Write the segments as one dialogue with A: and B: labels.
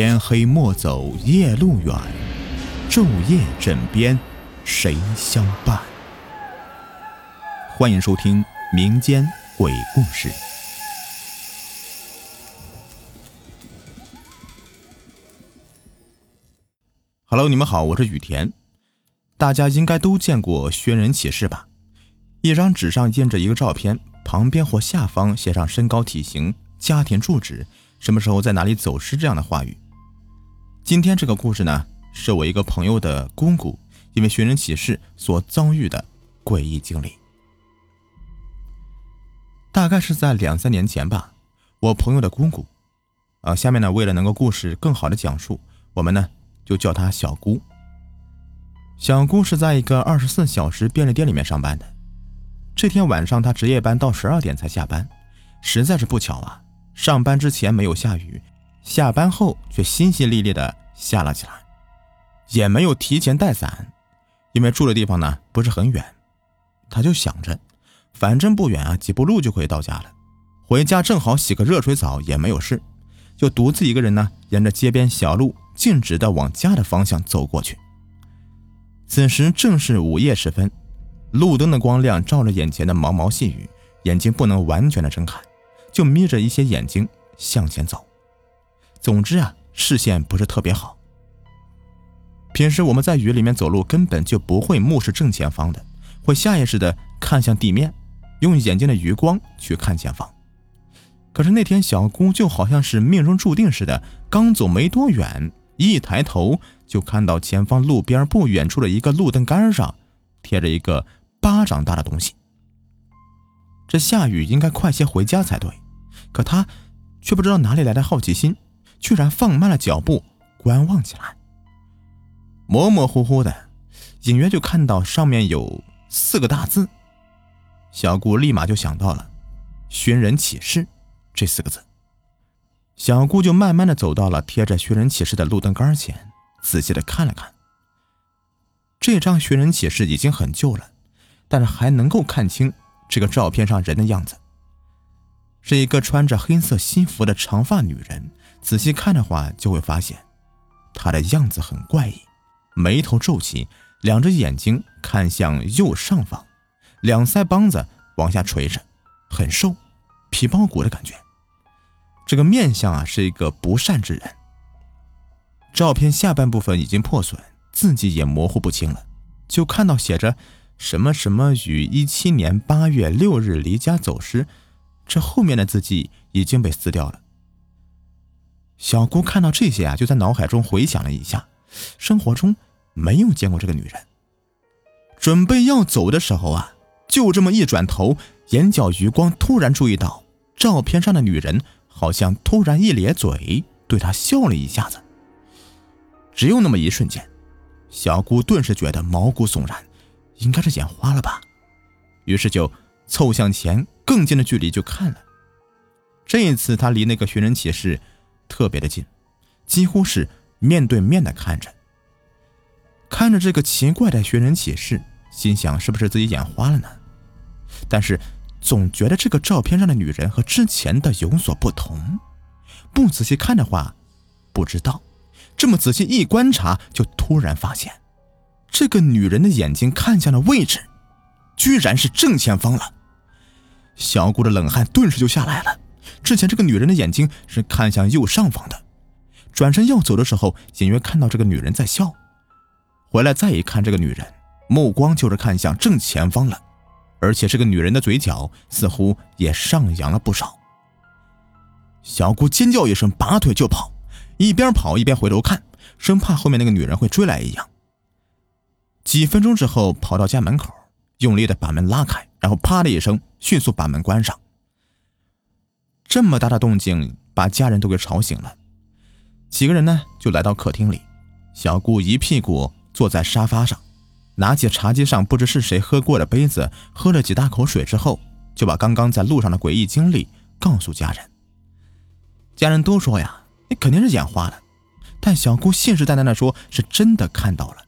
A: 天黑莫走夜路远，昼夜枕边谁相伴？欢迎收听民间鬼故事。Hello，你们好，我是雨田。大家应该都见过寻人启事吧？一张纸上印着一个照片，旁边或下方写上身高、体型、家庭住址。什么时候在哪里走失这样的话语？今天这个故事呢，是我一个朋友的姑姑因为寻人启事所遭遇的诡异经历。大概是在两三年前吧，我朋友的姑姑，啊，下面呢，为了能够故事更好的讲述，我们呢就叫她小姑。小姑是在一个二十四小时便利店里面上班的，这天晚上她值夜班到十二点才下班，实在是不巧啊。上班之前没有下雨，下班后却淅淅沥沥的下了起来，也没有提前带伞，因为住的地方呢不是很远，他就想着，反正不远啊，几步路就可以到家了，回家正好洗个热水澡也没有事，就独自一个人呢，沿着街边小路径直的往家的方向走过去。此时正是午夜时分，路灯的光亮照着眼前的毛毛细雨，眼睛不能完全的睁开。就眯着一些眼睛向前走，总之啊，视线不是特别好。平时我们在雨里面走路，根本就不会目视正前方的，会下意识的看向地面，用眼睛的余光去看前方。可是那天小姑就好像是命中注定似的，刚走没多远，一抬头就看到前方路边不远处的一个路灯杆上贴着一个巴掌大的东西。这下雨应该快些回家才对，可他却不知道哪里来的好奇心，居然放慢了脚步观望起来。模模糊糊的，隐约就看到上面有四个大字，小姑立马就想到了“寻人启事”这四个字。小姑就慢慢的走到了贴着“寻人启事”的路灯杆前，仔细的看了看。这张寻人启事已经很旧了，但是还能够看清。这个照片上人的样子，是一个穿着黑色西服的长发女人。仔细看的话，就会发现，她的样子很怪异，眉头皱起，两只眼睛看向右上方，两腮帮子往下垂着，很瘦，皮包骨的感觉。这个面相啊，是一个不善之人。照片下半部分已经破损，字迹也模糊不清了，就看到写着。什么什么于一七年八月六日离家走失，这后面的字迹已经被撕掉了。小姑看到这些啊，就在脑海中回想了一下，生活中没有见过这个女人。准备要走的时候啊，就这么一转头，眼角余光突然注意到照片上的女人好像突然一咧嘴，对她笑了一下子。只有那么一瞬间，小姑顿时觉得毛骨悚然。应该是眼花了吧，于是就凑向前，更近的距离就看了。这一次他离那个寻人启事特别的近，几乎是面对面的看着。看着这个奇怪的寻人启事，心想是不是自己眼花了呢？但是总觉得这个照片上的女人和之前的有所不同。不仔细看的话，不知道；这么仔细一观察，就突然发现。这个女人的眼睛看向的位置，居然是正前方了。小姑的冷汗顿时就下来了。之前这个女人的眼睛是看向右上方的，转身要走的时候，隐约看到这个女人在笑。回来再一看，这个女人目光就是看向正前方了，而且这个女人的嘴角似乎也上扬了不少。小姑尖叫一声，拔腿就跑，一边跑一边回头看，生怕后面那个女人会追来一样。几分钟之后，跑到家门口，用力的把门拉开，然后啪的一声，迅速把门关上。这么大的动静，把家人都给吵醒了。几个人呢，就来到客厅里。小姑一屁股坐在沙发上，拿起茶几上不知是谁喝过的杯子，喝了几大口水之后，就把刚刚在路上的诡异经历告诉家人。家人都说呀，你肯定是眼花了，但小姑信誓旦旦的说，是真的看到了。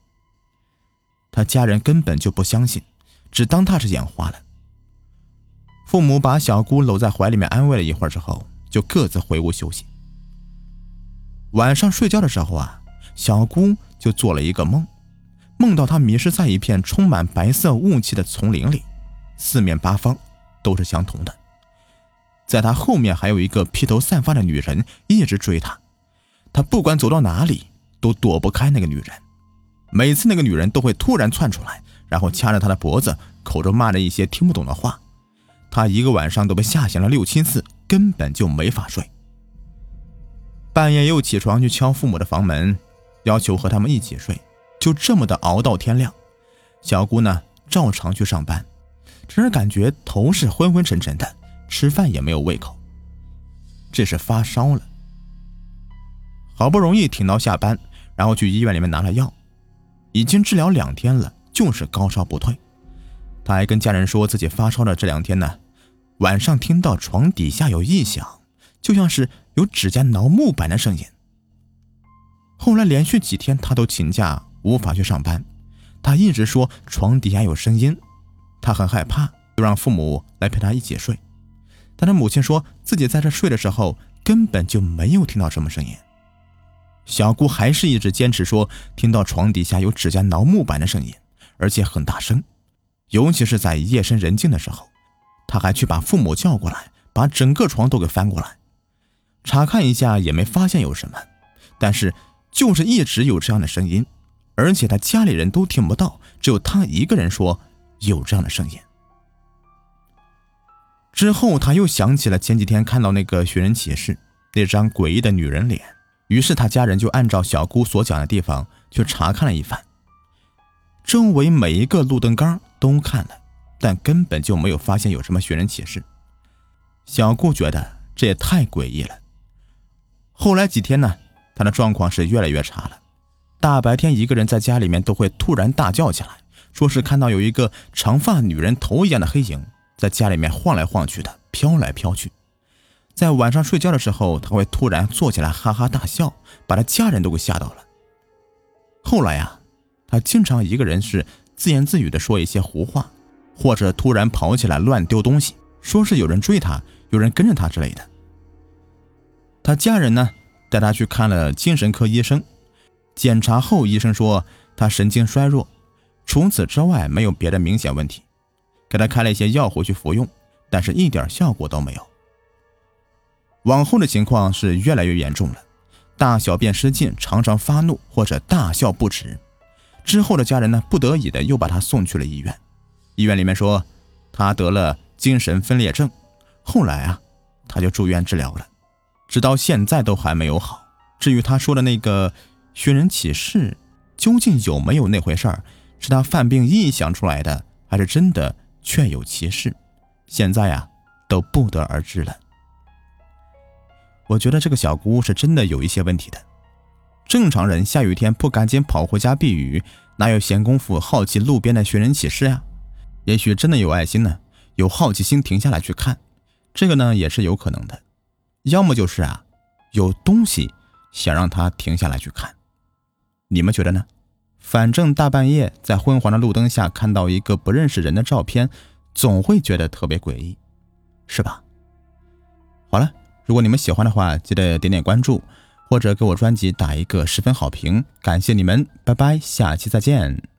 A: 他家人根本就不相信，只当他是眼花了。父母把小姑搂在怀里面安慰了一会儿之后，就各自回屋休息。晚上睡觉的时候啊，小姑就做了一个梦，梦到她迷失在一片充满白色雾气的丛林里，四面八方都是相同的。在她后面还有一个披头散发的女人一直追她，她不管走到哪里都躲不开那个女人。每次那个女人都会突然窜出来，然后掐着她的脖子，口中骂着一些听不懂的话。他一个晚上都被吓醒了六七次，根本就没法睡。半夜又起床去敲父母的房门，要求和他们一起睡，就这么的熬到天亮。小姑呢，照常去上班，只是感觉头是昏昏沉沉的，吃饭也没有胃口。这是发烧了，好不容易挺到下班，然后去医院里面拿了药，已经治疗两天了，就是高烧不退。还跟家人说自己发烧的这两天呢，晚上听到床底下有异响。就像是有指甲挠木板的声音。后来连续几天他都请假，无法去上班。他一直说床底下有声音，他很害怕，就让父母来陪他一起睡。但他母亲说自己在这睡的时候根本就没有听到什么声音。小姑还是一直坚持说听到床底下有指甲挠木板的声音，而且很大声，尤其是在夜深人静的时候。他还去把父母叫过来，把整个床都给翻过来。查看一下也没发现有什么，但是就是一直有这样的声音，而且他家里人都听不到，只有他一个人说有这样的声音。之后他又想起了前几天看到那个寻人启事，那张诡异的女人脸，于是他家人就按照小姑所讲的地方去查看了一番，周围每一个路灯杆都看了，但根本就没有发现有什么寻人启事。小顾觉得这也太诡异了。后来几天呢，他的状况是越来越差了。大白天一个人在家里面都会突然大叫起来，说是看到有一个长发女人头一样的黑影在家里面晃来晃去的，飘来飘去。在晚上睡觉的时候，他会突然坐起来哈哈大笑，把他家人都给吓到了。后来呀，他经常一个人是自言自语的说一些胡话，或者突然跑起来乱丢东西，说是有人追他，有人跟着他之类的。他家人呢，带他去看了精神科医生，检查后医生说他神经衰弱，除此之外没有别的明显问题，给他开了一些药回去服用，但是一点效果都没有。往后的情况是越来越严重了，大小便失禁，常常发怒或者大笑不止。之后的家人呢，不得已的又把他送去了医院，医院里面说他得了精神分裂症，后来啊，他就住院治疗了。直到现在都还没有好。至于他说的那个寻人启事，究竟有没有那回事儿，是他犯病臆想出来的，还是真的确有其事，现在呀都不得而知了。我觉得这个小姑是真的有一些问题的。正常人下雨天不赶紧跑回家避雨，哪有闲工夫好奇路边的寻人启事呀？也许真的有爱心呢，有好奇心停下来去看，这个呢也是有可能的。要么就是啊，有东西想让他停下来去看，你们觉得呢？反正大半夜在昏黄的路灯下看到一个不认识人的照片，总会觉得特别诡异，是吧？好了，如果你们喜欢的话，记得点点关注，或者给我专辑打一个十分好评，感谢你们，拜拜，下期再见。